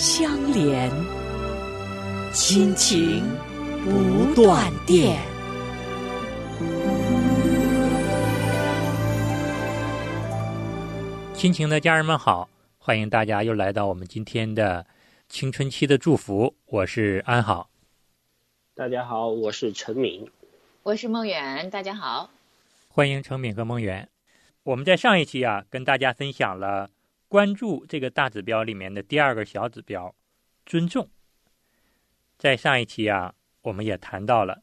相连，亲情不断电。亲情的家人们好，欢迎大家又来到我们今天的青春期的祝福。我是安好，大家好，我是陈敏，我是梦远，大家好，欢迎陈敏和梦远。我们在上一期啊，跟大家分享了关注这个大指标里面的第二个小指标——尊重。在上一期啊，我们也谈到了，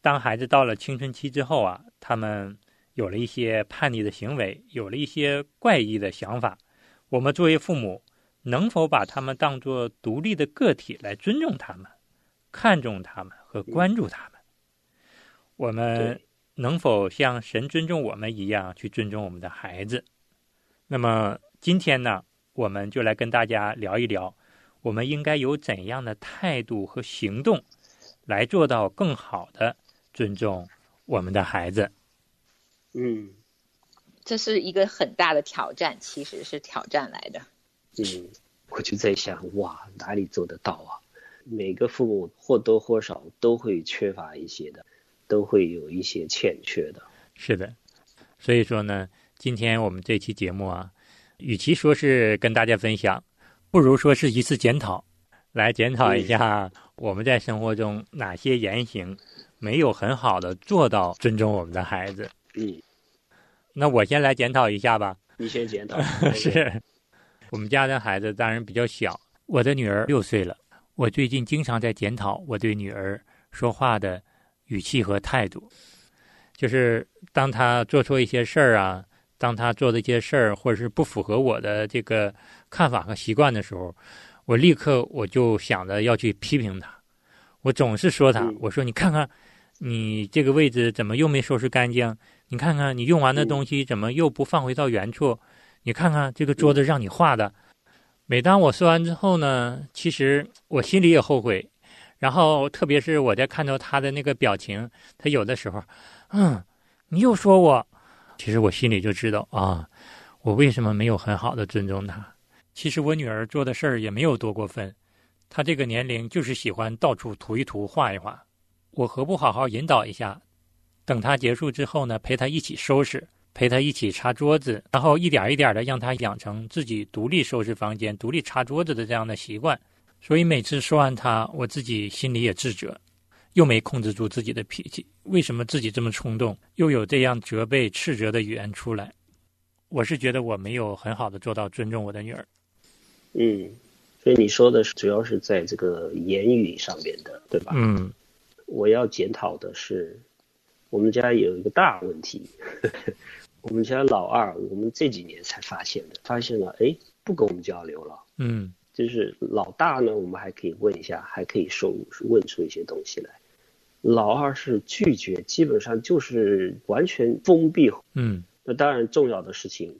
当孩子到了青春期之后啊，他们有了一些叛逆的行为，有了一些怪异的想法。我们作为父母，能否把他们当作独立的个体来尊重他们、看重他们和关注他们？我们。能否像神尊重我们一样去尊重我们的孩子？那么今天呢，我们就来跟大家聊一聊，我们应该有怎样的态度和行动，来做到更好的尊重我们的孩子。嗯，这是一个很大的挑战，其实是挑战来的。嗯，我就在想，哇，哪里做得到啊？每个父母或多或少都会缺乏一些的。都会有一些欠缺的，是的，所以说呢，今天我们这期节目啊，与其说是跟大家分享，不如说是一次检讨，来检讨一下我们在生活中哪些言行没有很好的做到尊重我们的孩子。嗯，那我先来检讨一下吧。你先检讨。是我们家的孩子当然比较小，我的女儿六岁了，我最近经常在检讨我对女儿说话的。语气和态度，就是当他做错一些事儿啊，当他做的一些事儿或者是不符合我的这个看法和习惯的时候，我立刻我就想着要去批评他。我总是说他，我说你看看，你这个位置怎么又没收拾干净？你看看你用完的东西怎么又不放回到原处？你看看这个桌子让你画的。每当我说完之后呢，其实我心里也后悔。然后，特别是我在看到他的那个表情，他有的时候，嗯，你又说我，其实我心里就知道啊，我为什么没有很好的尊重他。其实我女儿做的事儿也没有多过分，她这个年龄就是喜欢到处涂一涂、画一画。我何不好好引导一下？等她结束之后呢，陪她一起收拾，陪她一起擦桌子，然后一点一点的让她养成自己独立收拾房间、独立擦桌子的这样的习惯。所以每次说完她，我自己心里也自责，又没控制住自己的脾气。为什么自己这么冲动，又有这样责备、斥责的语言出来？我是觉得我没有很好的做到尊重我的女儿。嗯，所以你说的是主要是在这个言语上面的，对吧？嗯，我要检讨的是，我们家有一个大问题。我们家老二，我们这几年才发现的，发现了，哎，不跟我们交流了。嗯。就是老大呢，我们还可以问一下，还可以说问出一些东西来。老二是拒绝，基本上就是完全封闭。嗯，那当然重要的事情，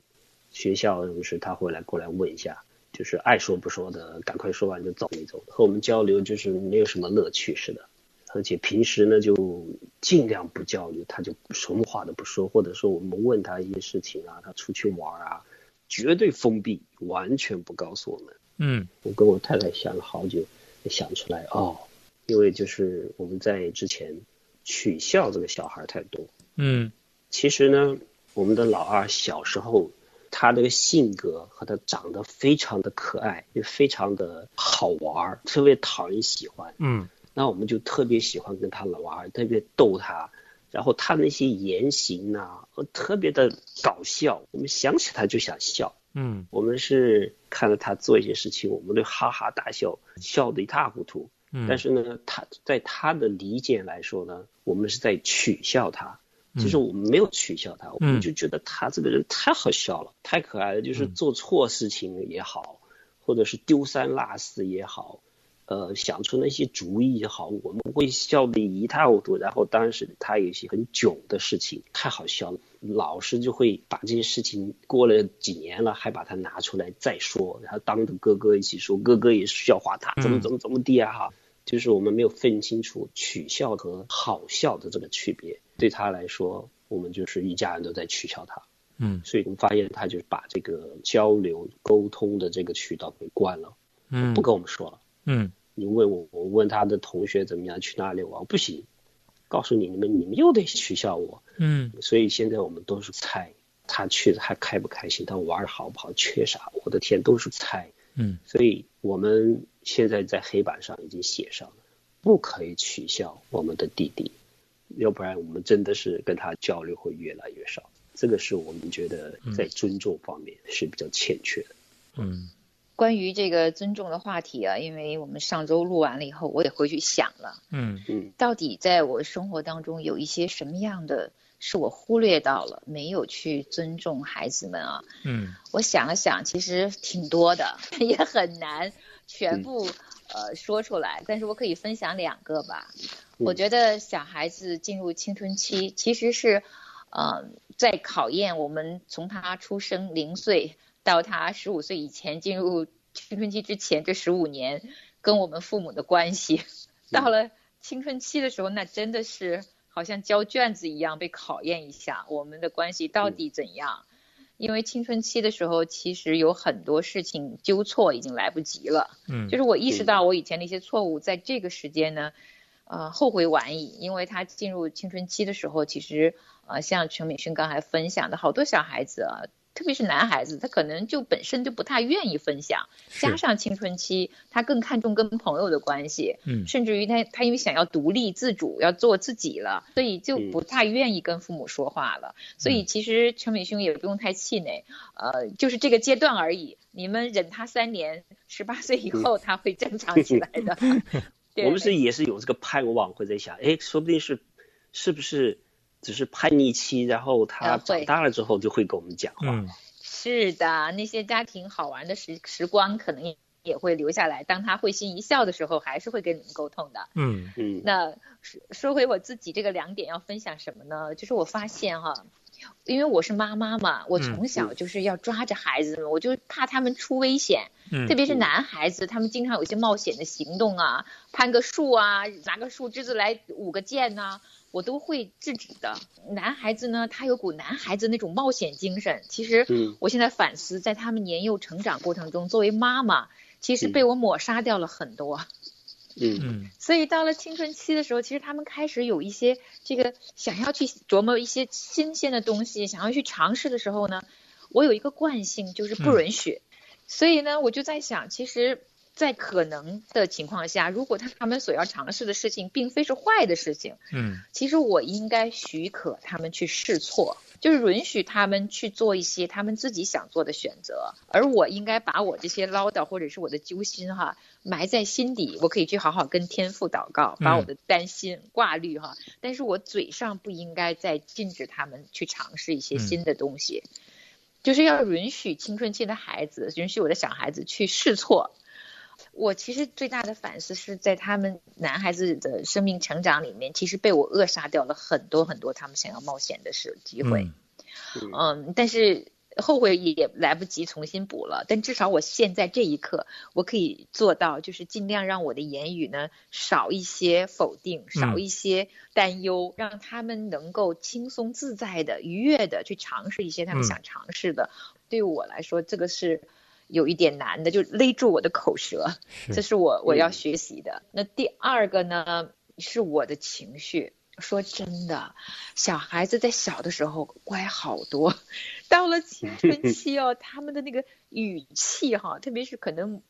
学校就是他会来过来问一下，就是爱说不说的，赶快说完就走一走。和我们交流就是没有什么乐趣似的，而且平时呢就尽量不交流，他就什么话都不说，或者说我们问他一些事情啊，他出去玩啊，绝对封闭，完全不告诉我们。嗯，我跟我太太想了好久，想出来哦，因为就是我们在之前取笑这个小孩太多。嗯，其实呢，我们的老二小时候他这个性格和他长得非常的可爱，也非常的好玩，特别讨人喜欢。嗯，那我们就特别喜欢跟他玩，特别逗他，然后他那些言行啊，特别的搞笑，我们想起他就想笑。嗯，我们是看着他做一些事情，我们都哈哈大笑，笑得一塌糊涂。嗯，但是呢，他在他的理解来说呢，我们是在取笑他。其实我们没有取笑他，我们就觉得他这个人太好笑了，太可爱了。就是做错事情也好，或者是丢三落四也好，呃，想出那些主意也好，我们会笑得一塌糊涂。然后当时他有一些很囧的事情，太好笑了，老师就会把这些事情过了几年了，还把它拿出来再说，然后当着哥哥一起说，哥哥也笑话他怎么怎么怎么地啊哈。就是我们没有分清楚取笑和好笑的这个区别，对他来说，我们就是一家人都在取笑他。嗯，所以我们发现他就是把这个交流沟通的这个渠道给关了，嗯，不跟我们说了。嗯，你问我，我问他的同学怎么样，去哪里玩，不行，告诉你，你们你们又得取笑我。嗯，所以现在我们都是猜他去的还开不开心，他玩的好不好，缺啥？我的天，都是猜。嗯，所以我们现在在黑板上已经写上了，不可以取笑我们的弟弟，要不然我们真的是跟他交流会越来越少。这个是我们觉得在尊重方面是比较欠缺的。嗯，关于这个尊重的话题啊，因为我们上周录完了以后，我也回去想了，嗯嗯到底在我生活当中有一些什么样的是我忽略到了，没有去尊重孩子们啊？嗯我想了想，其实挺多的，也很难全部呃说出来，但是我可以分享两个吧。我觉得小孩子进入青春期，其实是呃在考验我们从他出生零岁到他十五岁以前进入青春期之前这十五年跟我们父母的关系。到了青春期的时候，那真的是好像交卷子一样被考验一下，我们的关系到底怎样？因为青春期的时候，其实有很多事情纠错已经来不及了。嗯，就是我意识到我以前的一些错误，在这个时间呢，呃，后悔晚矣。因为他进入青春期的时候，其实呃，像陈敏勋刚才分享的，好多小孩子啊，特别是男孩子，他可能就本身就不太愿意分享，加上青春期，他更看重跟朋友的关系，嗯甚至于他他因为想要独立自主，要做自己了，所以就不太愿意跟父母说话了。所以其实陈美兄也不用太气馁，呃，就是这个阶段而已。你们忍他三年，十八岁以后他会正常起来的。我们是也是有这个盼望，会在想，哎，说不定是是不是只是叛逆期，然后他长大了之后就会跟我们讲话。嗯是的，那些家庭好玩的时时光可能也也会留下来。当他会心一笑的时候，还是会跟你们沟通的。嗯嗯那说说回我自己这个两点要分享什么呢？就是我发现哈，因为我是妈妈嘛，我从小就是要抓着孩子们，我就怕他们出危险，嗯，特别是男孩子，他们经常有一些冒险的行动啊，攀个树啊，拿个树枝子来舞个剑呐、我都会制止的。男孩子呢，他有股男孩子那种冒险精神。其实嗯我现在反思，在他们年幼成长过程中，作为妈妈，其实被我抹杀掉了很多。嗯嗯所以到了青春期的时候，其实他们开始有一些这个想要去琢磨一些新鲜的东西，想要去尝试的时候呢，我有一个惯性就是不允许。所以呢，我就在想，其实，在可能的情况下，如果他他们所要尝试的事情并非是坏的事情，嗯。其实我应该许可他们去试错，就是允许他们去做一些他们自己想做的选择，而我应该把我这些唠叨或者是我的揪心哈埋在心底，我可以去好好跟天父祷告，把我的担心挂虑哈，但是我嘴上不应该再禁止他们去尝试一些新的东西，就是要允许青春期的孩子，允许我的小孩子去试错。我其实最大的反思是在他们男孩子的生命成长里面，其实被我扼杀掉了很多很多他们想要冒险的事机会。嗯嗯，但是后悔也来不及重新补了。但至少我现在这一刻，我可以做到，就是尽量让我的言语呢少一些否定，少一些担忧，让他们能够轻松自在的、愉悦的去尝试一些他们嗯想尝试的。对我来说，这个是。有一点难的，就勒住我的口舌，这是我我要学习的。那第二个呢，是我的情绪。说真的，小孩子在小的时候乖好多，到了青春期哦，他们的那个语气哈，特别是可能，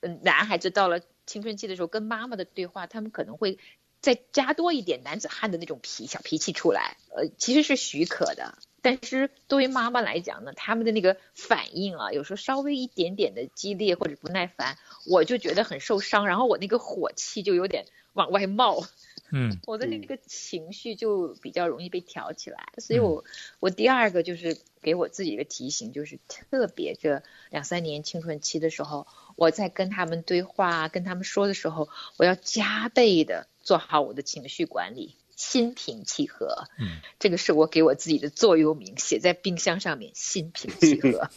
嗯，男孩子到了青春期的时候，跟妈妈的对话，他们可能会再加多一点男子汉的那种脾小脾气出来，呃，其实是许可的。但是作为妈妈来讲呢，他们的那个反应啊，有时候稍微一点点的激烈或者不耐烦，我就觉得很受伤，然后我那个火气就有点往外冒。嗯 我的那个情绪就比较容易被挑起来。所以我我第二个就是给我自己一个提醒，就是特别这两三年青春期的时候，我在跟他们对话、跟他们说的时候，我要加倍的做好我的情绪管理。心平气和，嗯，这个是我给我自己的座右铭，写在冰箱上面。心平气和，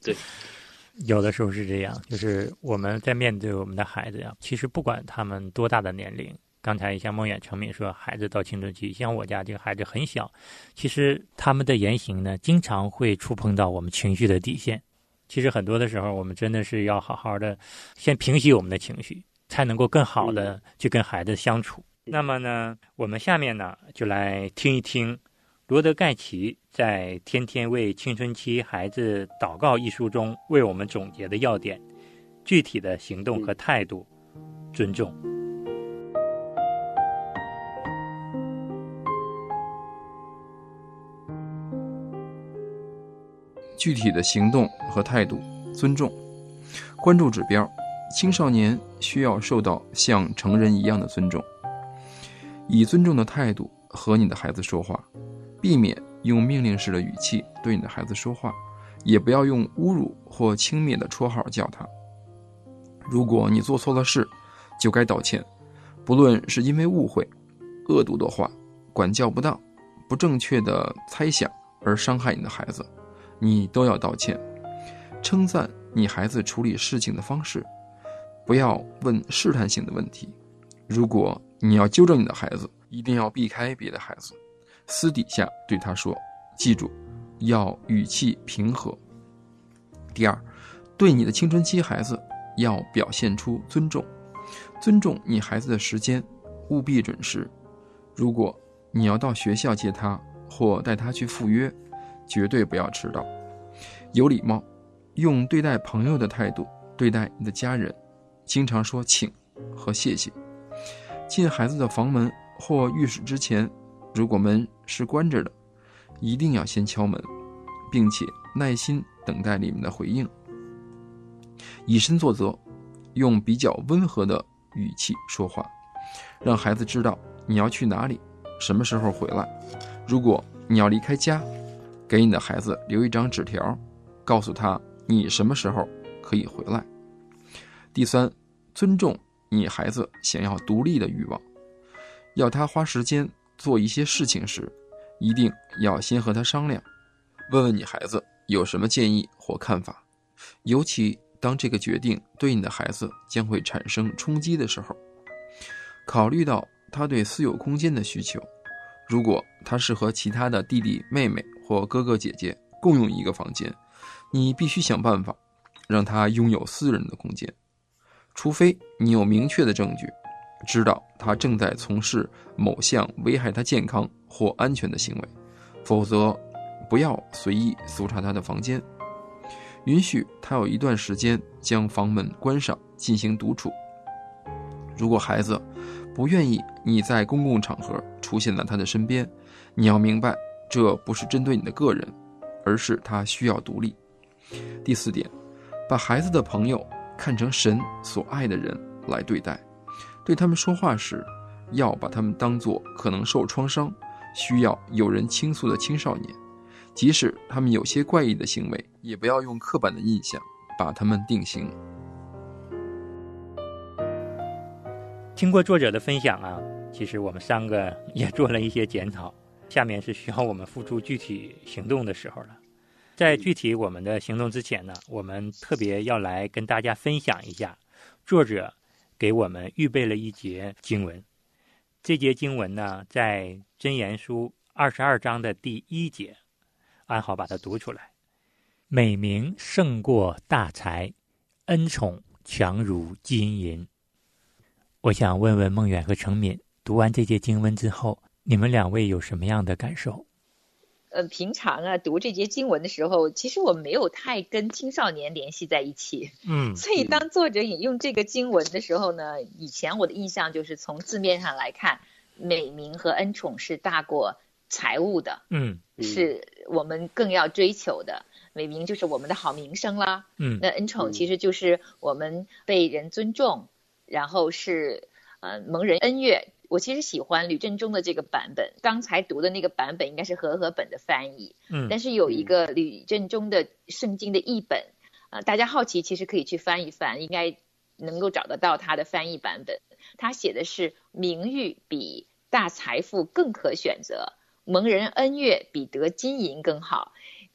对，有的时候是这样，就是我们在面对我们的孩子呀，其实不管他们多大的年龄，刚才像孟远成敏说，孩子到青春期，像我家这个孩子很小，其实他们的言行呢，经常会触碰到我们情绪的底线。其实很多的时候，我们真的是要好好的先平息我们的情绪，才能够更好的去跟孩子相处。那么呢，我们下面呢就来听一听罗德盖奇在《天天为青春期孩子祷告》一书中为我们总结的要点：具体的行动和态度，尊重。具体的行动和态度，尊重，关注指标。青少年需要受到像成人一样的尊重，以尊重的态度和你的孩子说话，避免用命令式的语气对你的孩子说话，也不要用侮辱或轻蔑的绰号叫他。如果你做错了事，就该道歉，不论是因为误会、恶毒的话、管教不当、不正确的猜想而伤害你的孩子。你都要道歉，称赞你孩子处理事情的方式，不要问试探性的问题。如果你要纠正你的孩子，一定要避开别的孩子，私底下对他说。记住，要语气平和。第二，对你的青春期孩子要表现出尊重，尊重你孩子的时间，务必准时。如果你要到学校接他或带他去赴约，绝对不要迟到，有礼貌，用对待朋友的态度对待你的家人，经常说请和谢谢。进孩子的房门或浴室之前，如果门是关着的，一定要先敲门，并且耐心等待里面的回应。以身作则，用比较温和的语气说话，让孩子知道你要去哪里，什么时候回来。如果你要离开家，给你的孩子留一张纸条，告诉他你什么时候可以回来。第三，尊重你孩子想要独立的欲望，要他花时间做一些事情时，一定要先和他商量，问问你孩子有什么建议或看法，尤其当这个决定对你的孩子将会产生冲击的时候，考虑到他对私有空间的需求，如果他是和其他的弟弟妹妹。或哥哥姐姐共用一个房间，你必须想办法让他拥有私人的空间，除非你有明确的证据，知道他正在从事某项危害他健康或安全的行为，否则不要随意搜查他的房间。允许他有一段时间将房门关上进行独处。如果孩子不愿意你在公共场合出现在他的身边，你要明白。这不是针对你的个人，而是他需要独立。第四点，把孩子的朋友看成神所爱的人来对待，对他们说话时，要把他们当作可能受创伤、需要有人倾诉的青少年，即使他们有些怪异的行为，也不要用刻板的印象把他们定型。听过作者的分享啊，其实我们三个也做了一些检讨。下面是需要我们付出具体行动的时候了。在具体我们的行动之前呢，我们特别要来跟大家分享一下，作者给我们预备了一节经文。这节经文呢，在真言书二十二章的第一节，安好把它读出来。美名胜过大财，恩宠强如金银。我想问问孟远和程敏，读完这节经文之后。你们两位有什么样的感受？呃，平常啊，读这些经文的时候，其实我没有太跟青少年联系在一起。嗯，所以当作者引用这个经文的时候呢，以前我的印象就是从字面上来看，美名和恩宠是大过财物的。嗯，是我们更要追求的。美名就是我们的好名声啦。嗯，那恩宠其实就是我们被人尊重，然后是。呃蒙人恩乐。我其实喜欢吕振中的这个版本，刚才读的那个版本应该是和合本的翻译，嗯，但是有一个吕振中的圣经的译本，啊，大家好奇其实可以去翻一翻，应该能够找得到他的翻译版本。他写的是名誉比大财富更可选择，蒙人恩悦比得金银更好。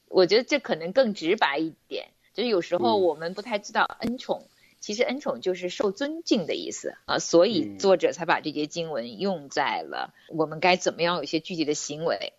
我觉得这可能更直白一点，就是有时候我们不太知道恩宠。其实恩宠就是受尊敬的意思啊，所以作者才把这些经文用在了我们该怎么样有一些具体的行为。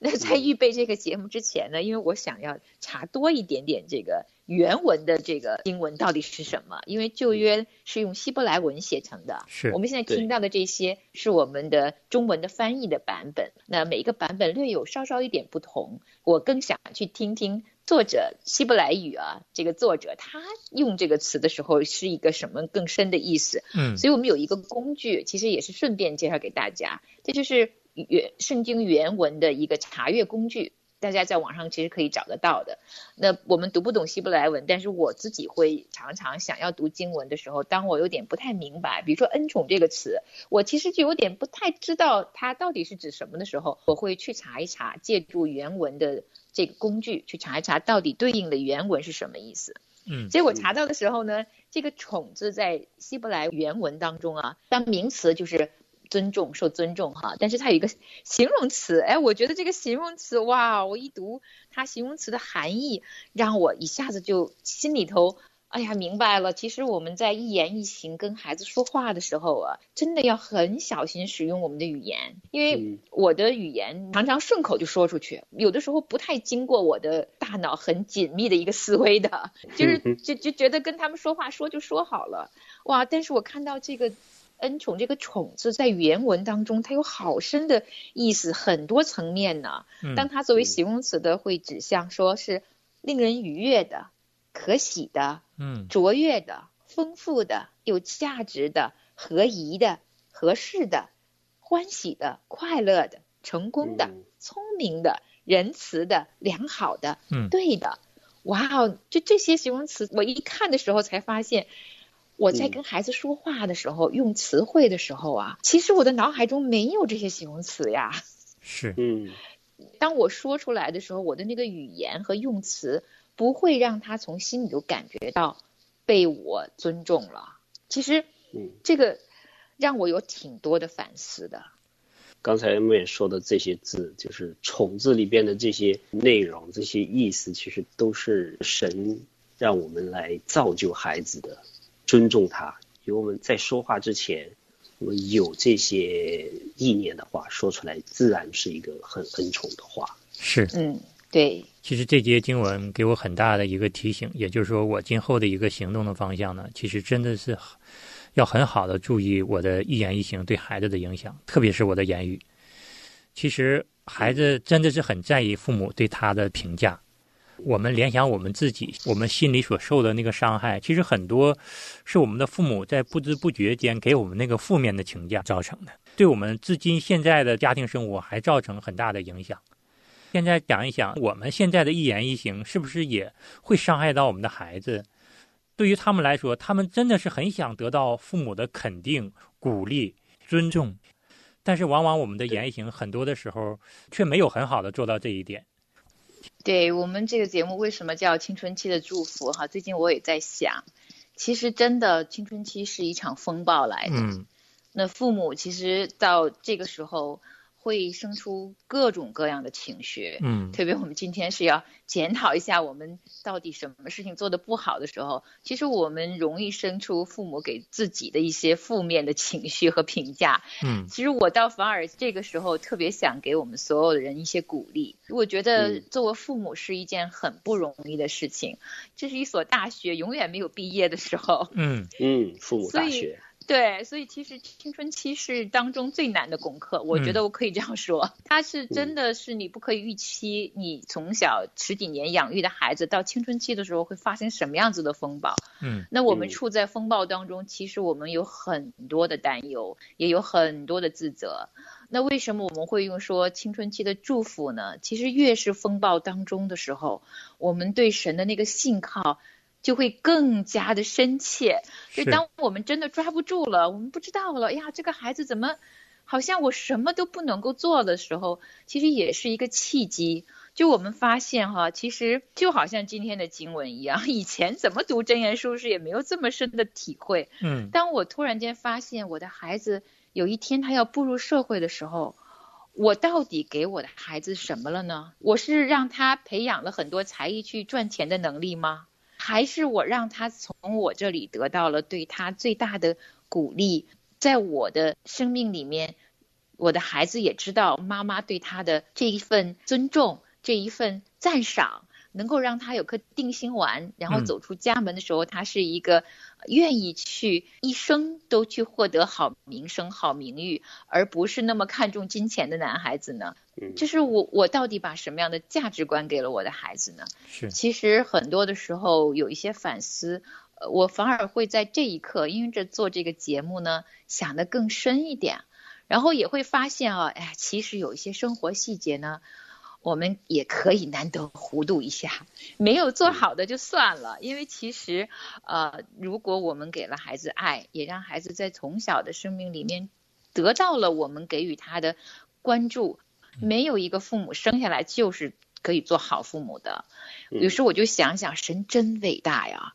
那在预备这个节目之前呢，因为我想要查多一点点这个原文的这个经文到底是什么，因为旧约是用希伯来文写成的，是我们现在听到的这些是我们的中文的翻译的版本，那每一个版本略有稍稍一点不同，我更想去听听。作者希伯来语啊，这个作者他用这个词的时候是一个什么更深的意思？嗯，所以我们有一个工具，其实也是顺便介绍给大家，这就是原圣经原文的一个查阅工具，大家在网上其实可以找得到的。那我们读不懂希伯来文，但是我自己会常常想要读经文的时候，当我有点不太明白，比如说恩宠这个词，我其实就有点不太知道它到底是指什么的时候，我会去查一查，借助原文的。这个工具去查一查，到底对应的原文是什么意思？嗯，结果查到的时候呢，这个“宠”字在希伯来原文当中啊，当名词就是尊重、受尊重哈，但是它有一个形容词，哎，我觉得这个形容词哇，我一读它形容词的含义，让我一下子就心里头。哎呀，明白了。其实我们在一言一行跟孩子说话的时候啊，真的要很小心使用我们的语言，因为我的语言常常顺口就说出去，有的时候不太经过我的大脑很紧密的一个思维的，就是就就觉得跟他们说话说就说好了。哇！但是我看到这个恩宠这个宠字在原文当中，它有好深的意思，很多层面呢。当它作为形容词的，会指向说是令人愉悦的。可喜的，嗯，卓越的，丰富的，有价值的，合宜的，合适的，欢喜的，快乐的，成功的，聪明的，仁慈的，良好的，嗯，对的，哇哦，就这些形容词，我一看的时候才发现，我在跟孩子说话的时候用词汇的时候啊，其实我的脑海中没有这些形容词呀。是，嗯，当我说出来的时候，我的那个语言和用词。不会让他从心里头感觉到被我尊重了。其实，嗯，这个让我有挺多的反思的。刚才我们也说的这些字，就是“宠”字里边的这些内容、这些意思，其实都是神让我们来造就孩子的，尊重他。因为我们在说话之前，我们有这些意念的话说出来，自然是一个很恩宠的话。是，嗯。对，其实这节经文给我很大的一个提醒，也就是说，我今后的一个行动的方向呢，其实真的是要很好的注意我的一言一行对孩子的影响，特别是我的言语。其实孩子真的是很在意父母对他的评价。我们联想我们自己，我们心里所受的那个伤害，其实很多是我们的父母在不知不觉间给我们那个负面的评价造成的，对我们至今现在的家庭生活还造成很大的影响。现在想一想，我们现在的一言一行是不是也会伤害到我们的孩子？对于他们来说，他们真的是很想得到父母的肯定、鼓励、尊重，但是往往我们的言行很多的时候却没有很好的做到这一点。对我们这个节目为什么叫青春期的祝福？哈，最近我也在想，其实真的青春期是一场风暴来的。嗯，那父母其实到这个时候。会生出各种各样的情绪，嗯，特别我们今天是要检讨一下我们到底什么事情做的不好的时候，其实我们容易生出父母给自己的一些负面的情绪和评价，嗯，其实我倒反而这个时候特别想给我们所有的人一些鼓励，我觉得作为父母是一件很不容易的事情，这是一所大学永远没有毕业的时候，嗯。嗯，父母大学。对，所以其实青春期是当中最难的功课，我觉得我可以这样说，它是真的是你不可以预期，你从小十几年养育的孩子到青春期的时候会发生什么样子的风暴。嗯，那我们处在风暴当中，其实我们有很多的担忧，也有很多的自责。那为什么我们会用说青春期的祝福呢？其实越是风暴当中的时候，我们对神的那个信靠。就会更加的深切。就是是当我们真的抓不住了，我们不知道了，哎呀，这个孩子怎么好像我什么都不能够做的时候，其实也是一个契机。就我们发现哈，其实就好像今天的经文一样，以前怎么读真言书是也没有这么深的体会。嗯当我突然间发现我的孩子有一天他要步入社会的时候，我到底给我的孩子什么了呢？我是让他培养了很多才艺去赚钱的能力吗？还是我让他从我这里得到了对他最大的鼓励？在我的生命里面，我的孩子也知道妈妈对他的这一份尊重，这一份赞赏，能够让他有颗定心丸，然后嗯走出家门的时候，他是一个愿意去一生都去获得好名声、好名誉，而不是那么看重金钱的男孩子呢？嗯就是我，我到底把什么样的价值观给了我的孩子呢？是其实很多的时候有一些反思，呃我反而会在这一刻，因为这做这个节目呢，想得更深一点，然后也会发现啊，哎，其实有一些生活细节呢，我们也可以难得糊涂一下，没有做好的就算了，因为其实，呃，如果我们给了孩子爱，也让孩子在从小的生命里面得到了我们给予他的关注，没有一个父母生下来就是可以做好父母的。有时候我就想想，神真伟大呀！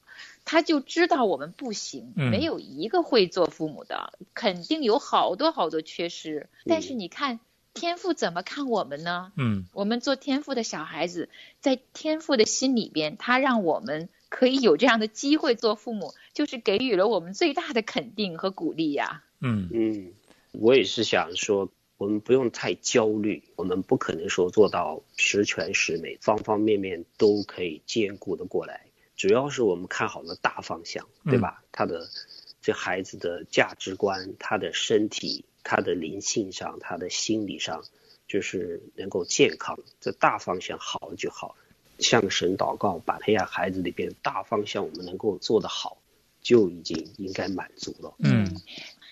他就知道我们不行，嗯没有一个会做父母的，肯定有好多好多缺失。但是你看，天赋怎么看我们呢？嗯我们做天赋的小孩子，在天赋的心里边，他让我们可以有这样的机会做父母，就是给予了我们最大的肯定和鼓励呀。嗯嗯，我也是想说，我们不用太焦虑，我们不可能说做到十全十美，方方面面都可以兼顾的过来。主要是我们看好了大方向，对吧？他的这孩子的价值观，他的身体，他的灵性上，他的心理上，就是能够健康，这大方向好了就好。向神祷告，把培养孩子里边大方向我们能够做得好，就已经应该满足了。嗯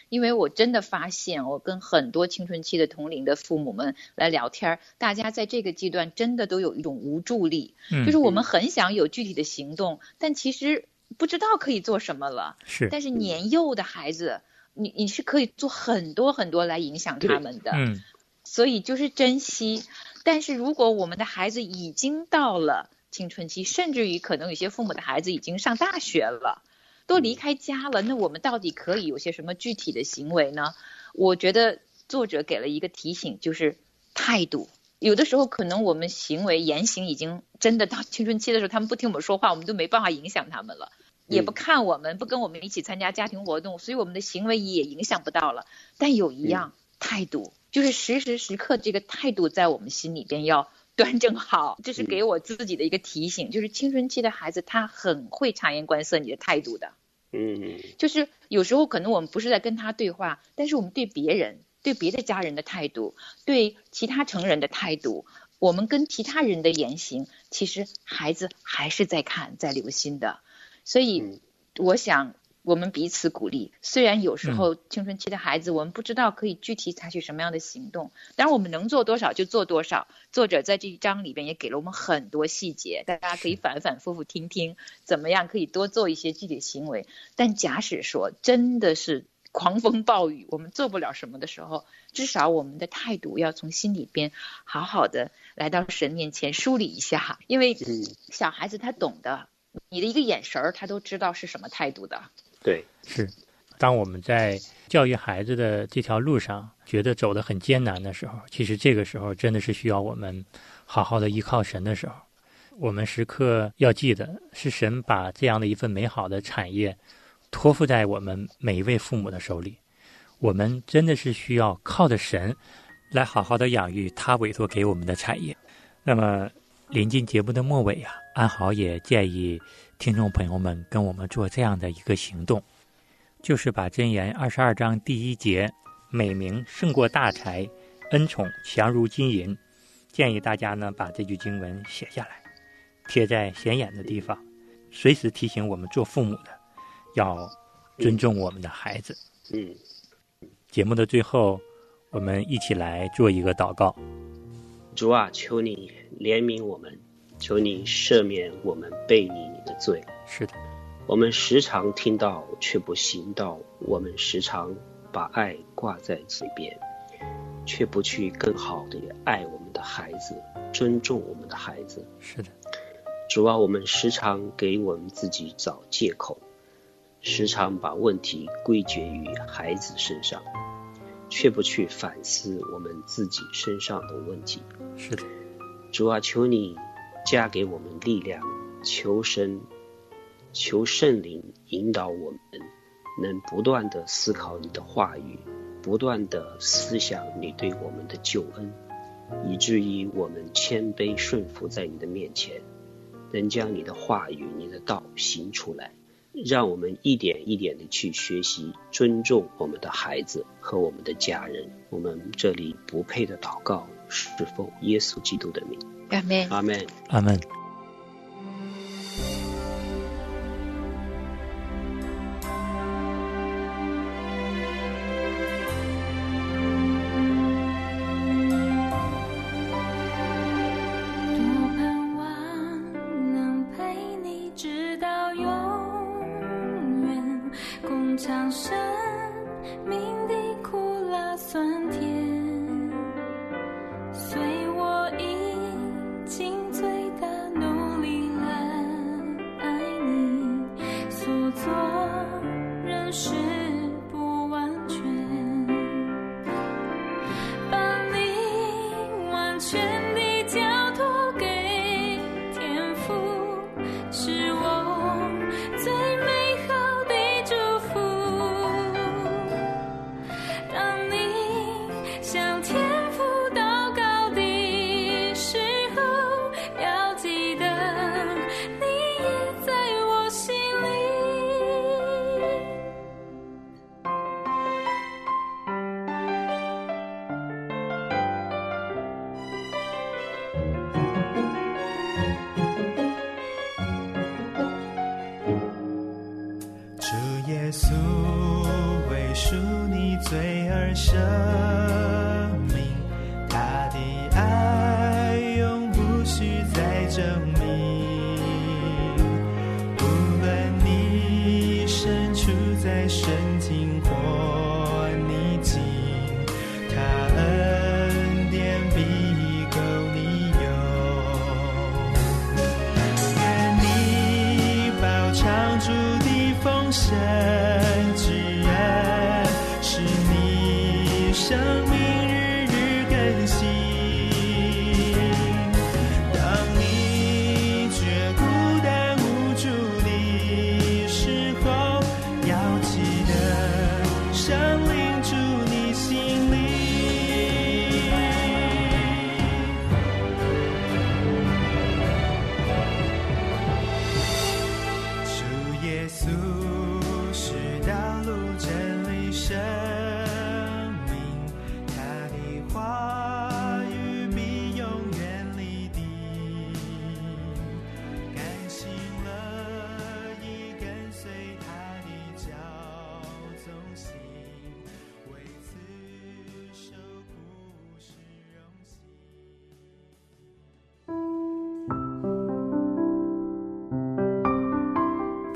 因为我真的发现，我跟很多青春期的同龄的父母们来聊天儿，大家在这个阶段真的都有一种无助力，嗯，就是我们很想有具体的行动，但其实不知道可以做什么了。是但是年幼的孩子，你你是可以做很多很多来影响他们的，嗯所以就是珍惜。但是如果我们的孩子已经到了青春期，甚至于可能有些父母的孩子已经上大学了，都离开家了，那我们到底可以有些什么具体的行为呢？我觉得作者给了一个提醒，就是态度。有的时候可能我们行为言行已经真的到青春期的时候，他们不听我们说话，我们都没办法影响他们了。也不看我们，不跟我们一起参加家庭活动，所以我们的行为也影响不到了。但有一样、态度，就是时时时刻这个态度在我们心里边要端正好。这是给我自己的一个提醒，就是青春期的孩子他很会察言观色你的态度的。嗯就是有时候可能我们不是在跟他对话，但是我们对别人、对别的家人的态度，对其他成人的态度，我们跟其他人的言行，其实孩子还是在看、在留心的。所以嗯，我想我们彼此鼓励。虽然有时候青春期的孩子，我们不知道可以具体采取什么样的行动，当然我们能做多少就做多少。作者在这一章里边也给了我们很多细节，大家可以反反复复听听，怎么样可以多做一些具体行为。但假使说真的是狂风暴雨，我们做不了什么的时候，至少我们的态度要从心里边好好的来到神面前梳理一下，因为嗯，小孩子他懂的，你的一个眼神儿他都知道是什么态度的。对，是。当我们在教育孩子的这条路上觉得走得很艰难的时候，其实这个时候真的是需要我们好好的依靠神的时候。我们时刻要记得，是神把这样的一份美好的产业托付在我们每一位父母的手里。我们真的是需要靠着神来好好的养育他委托给我们的产业。那么，临近节目的末尾啊，安豪也建议听众朋友们跟我们做这样的一个行动，就是把箴言二十二章第一节“美名胜过大财，恩宠强如金银”，建议大家呢把这句经文写下来，贴在显眼的地方，随时提醒我们做父母的要尊重我们的孩子。嗯，节目的最后，我们一起来做一个祷告。主啊，求你怜悯我们，求你赦免我们背逆你的罪。是的，我们时常听到却不行道，我们时常把爱挂在嘴边，却不去更好的爱我们的孩子，尊重我们的孩子。是的，主啊，我们时常给我们自己找借口，时常把问题归结于孩子身上，却不去反思我们自己身上的问题。是的，主啊，求你加给我们力量，求神、求圣灵引导我们，能不断的思考你的话语，不断的思想你对我们的救恩，以至于我们谦卑顺服在你的面前，能将你的话语、你的道行出来，让我们一点一点的去学习尊重我们的孩子和我们的家人。我们这里不配的祷告，是奉耶稣基督的名，阿门。阿门。阿门。主的丰盛之恩，使你生命。